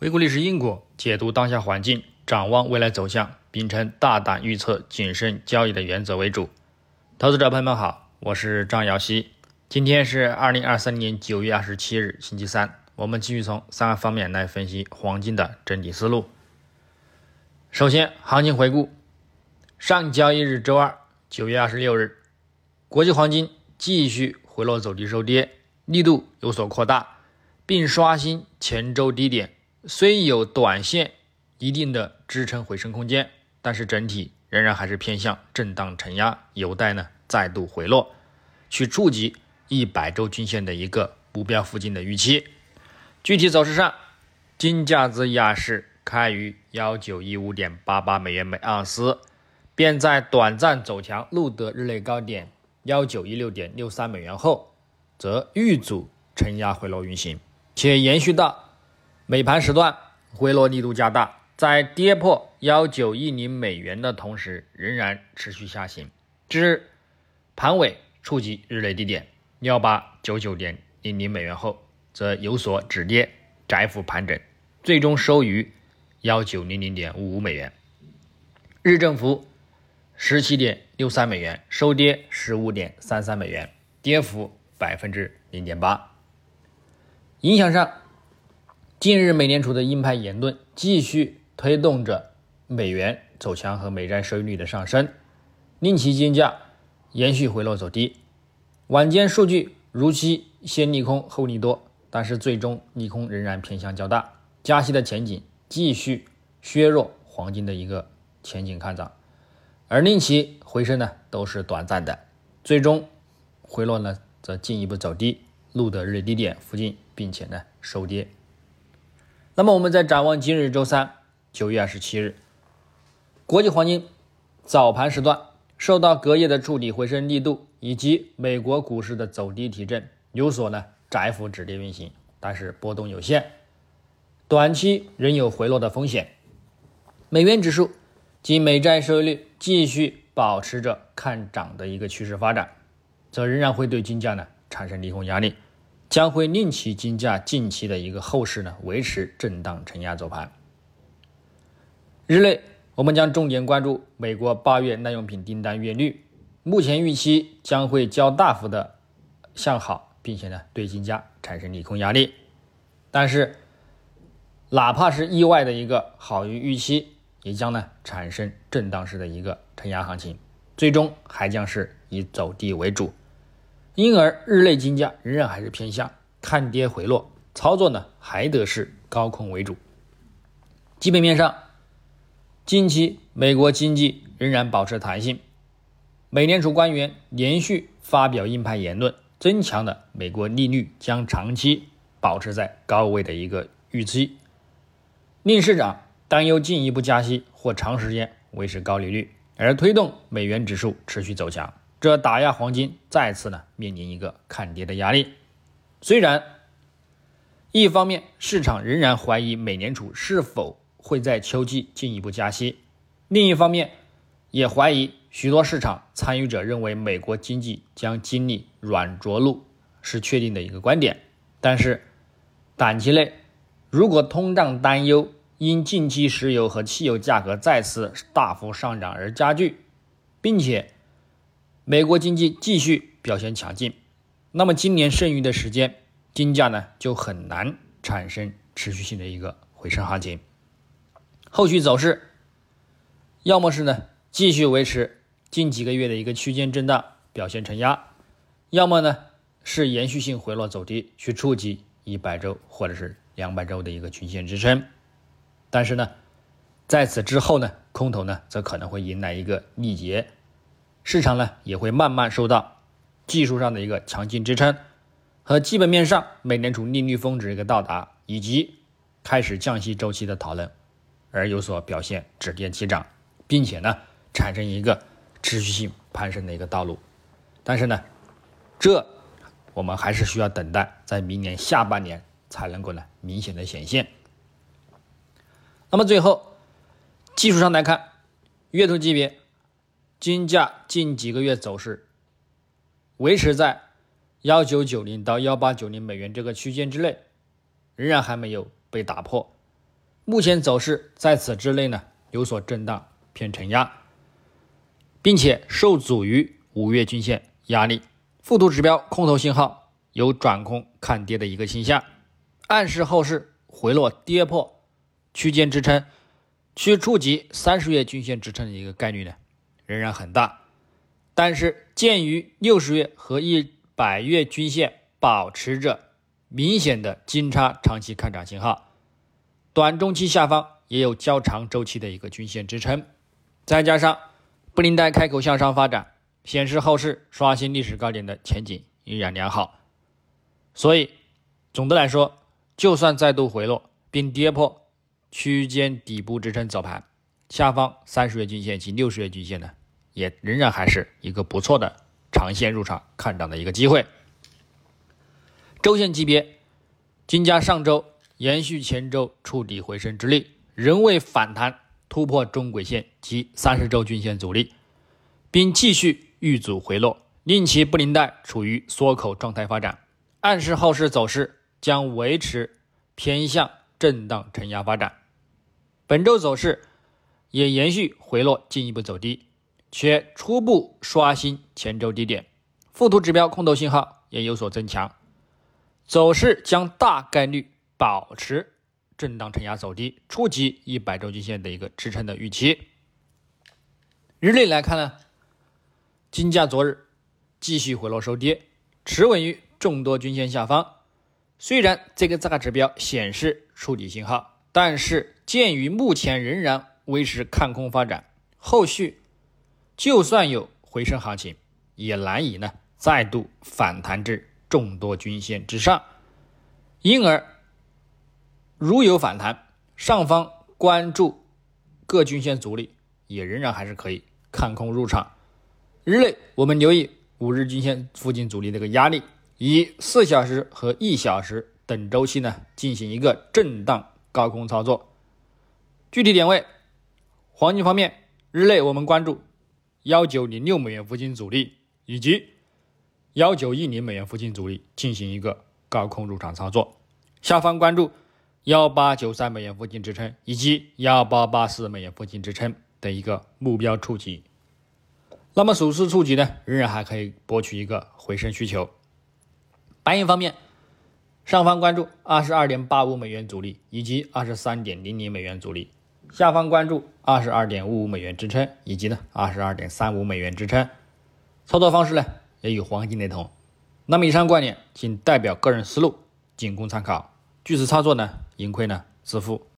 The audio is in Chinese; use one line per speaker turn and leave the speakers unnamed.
回顾历史因果，解读当下环境，展望未来走向，秉承大胆预测、谨慎交易的原则为主。投资者朋友们好，我是张瑶希。今天是二零二三年九月二十七日，星期三。我们继续从三个方面来分析黄金的整体思路。首先，行情回顾：上交易日周二，九月二十六日，国际黄金继续回落走低收跌，力度有所扩大，并刷新前周低点。虽有短线一定的支撑回升空间，但是整体仍然还是偏向震荡承压，有待呢再度回落，去触及一百周均线的一个目标附近的预期。具体走势上，金价自亚市开于幺九一五点八八美元每盎司，便在短暂走强录得日内高点幺九一六点六三美元后，则遇阻承压回落运行，且延续到。美盘时段回落力度加大，在跌破幺九一零美元的同时，仍然持续下行，至盘尾触及日内低点幺八九九点零零美元后，则有所止跌，窄幅盘整，最终收于幺九零零点五五美元，日振幅十七点六三美元，收跌十五点三三美元，跌幅百分之零点八。影响上。近日，美联储的鹰派言论继续推动着美元走强和美债收益率的上升，令其金价延续回落走低。晚间数据如期先利空后利多，但是最终利空仍然偏向较大，加息的前景继续削弱黄金的一个前景看涨，而令其回升呢都是短暂的，最终回落呢则进一步走低，录得日低点附近，并且呢收跌。那么我们再展望今日周三，九月二十七日，国际黄金早盘时段受到隔夜的触底回升力度以及美国股市的走低提振，有所呢窄幅止跌运行，但是波动有限，短期仍有回落的风险。美元指数及美债收益率继续保持着看涨的一个趋势发展，则仍然会对金价呢产生利空压力。将会令其金价近期的一个后市呢维持震荡承压走盘。日内我们将重点关注美国八月耐用品订单月率，目前预期将会较大幅的向好，并且呢对金价产生利空压力。但是哪怕是意外的一个好于预期，也将呢产生震荡式的一个承压行情，最终还将是以走低为主。因而，日内金价仍然还是偏向看跌回落，操作呢还得是高空为主。基本面上，近期美国经济仍然保持弹性，美联储官员连续发表鹰派言论，增强了美国利率将长期保持在高位的一个预期，令市场担忧进一步加息或长时间维持高利率，而推动美元指数持续走强。这打压黄金再次呢面临一个看跌的压力。虽然一方面市场仍然怀疑美联储是否会在秋季进一步加息，另一方面也怀疑许多市场参与者认为美国经济将经历软着陆是确定的一个观点。但是短期内，如果通胀担忧因近期石油和汽油价格再次大幅上涨而加剧，并且美国经济继续表现强劲，那么今年剩余的时间，金价呢就很难产生持续性的一个回升行情。后续走势，要么是呢继续维持近几个月的一个区间震荡表现承压，要么呢是延续性回落走低，去触及一百周或者是两百周的一个均线支撑。但是呢，在此之后呢，空头呢则可能会迎来一个逆劫。市场呢也会慢慢受到技术上的一个强劲支撑和基本面上美联储利率峰值一个到达以及开始降息周期的讨论而有所表现止跌起涨，并且呢产生一个持续性攀升的一个道路。但是呢，这我们还是需要等待，在明年下半年才能够呢明显的显现。那么最后技术上来看，月图级别。金价近几个月走势维持在幺九九零到幺八九零美元这个区间之内，仍然还没有被打破。目前走势在此之内呢有所震荡偏承压，并且受阻于五月均线压力，附图指标空头信号有转空看跌的一个倾向，暗示后市回落跌破区间支撑，去触及三十月均线支撑的一个概率呢仍然很大。但是鉴于六十月和一百月均线保持着明显的金叉长期看涨信号。短中期下方也有较长周期的一个均线支撑，再加上布林带开口向上发展，显示后市刷新历史高点的前景依然良好。所以总的来说，就算再度回落并跌破区间底部支撑走盘，下方三十月均线及六十月均线呢，也仍然还是一个不错的长线入场看涨的一个机会。周线级别，金价上周。延续前周触底回升之力，仍未反弹突破中轨线及三十周均线阻力，并继续遇阻回落，令其布林带处于缩口状态发展，暗示后市走势将维持偏向震荡承压发展。本周走势也延续回落，进一步走低，且初步刷新前周低点，附图指标空头信号也有所增强，走势将大概率。保持震荡承压走低，触及一百周均线的一个支撑的预期。日内来看呢，金价昨日继续回落收跌，持稳于众多均线下方。虽然这个价指标显示触底信号，但是鉴于目前仍然维持看空发展，后续就算有回升行情，也难以呢再度反弹至众多均线之上，因而。如有反弹，上方关注各均线阻力，也仍然还是可以看空入场。日内我们留意五日均线附近阻力的一个压力，以四小时和一小时等周期呢进行一个震荡高空操作。具体点位，黄金方面，日内我们关注幺九零六美元附近阻力以及幺九一零美元附近阻力进行一个高空入场操作。下方关注。幺八九三美元附近支撑，以及幺八八四美元附近支撑的一个目标触及。那么首次触及呢，仍然还可以博取一个回升需求。白银方面，上方关注二十二点八五美元阻力，以及二十三点零零美元阻力；下方关注二十二点五五美元支撑，以及呢二十二点三五美元支撑。操作方式呢，也与黄金雷同。那么以上观点仅代表个人思路，仅供参考。据此操作呢？盈亏呢自负。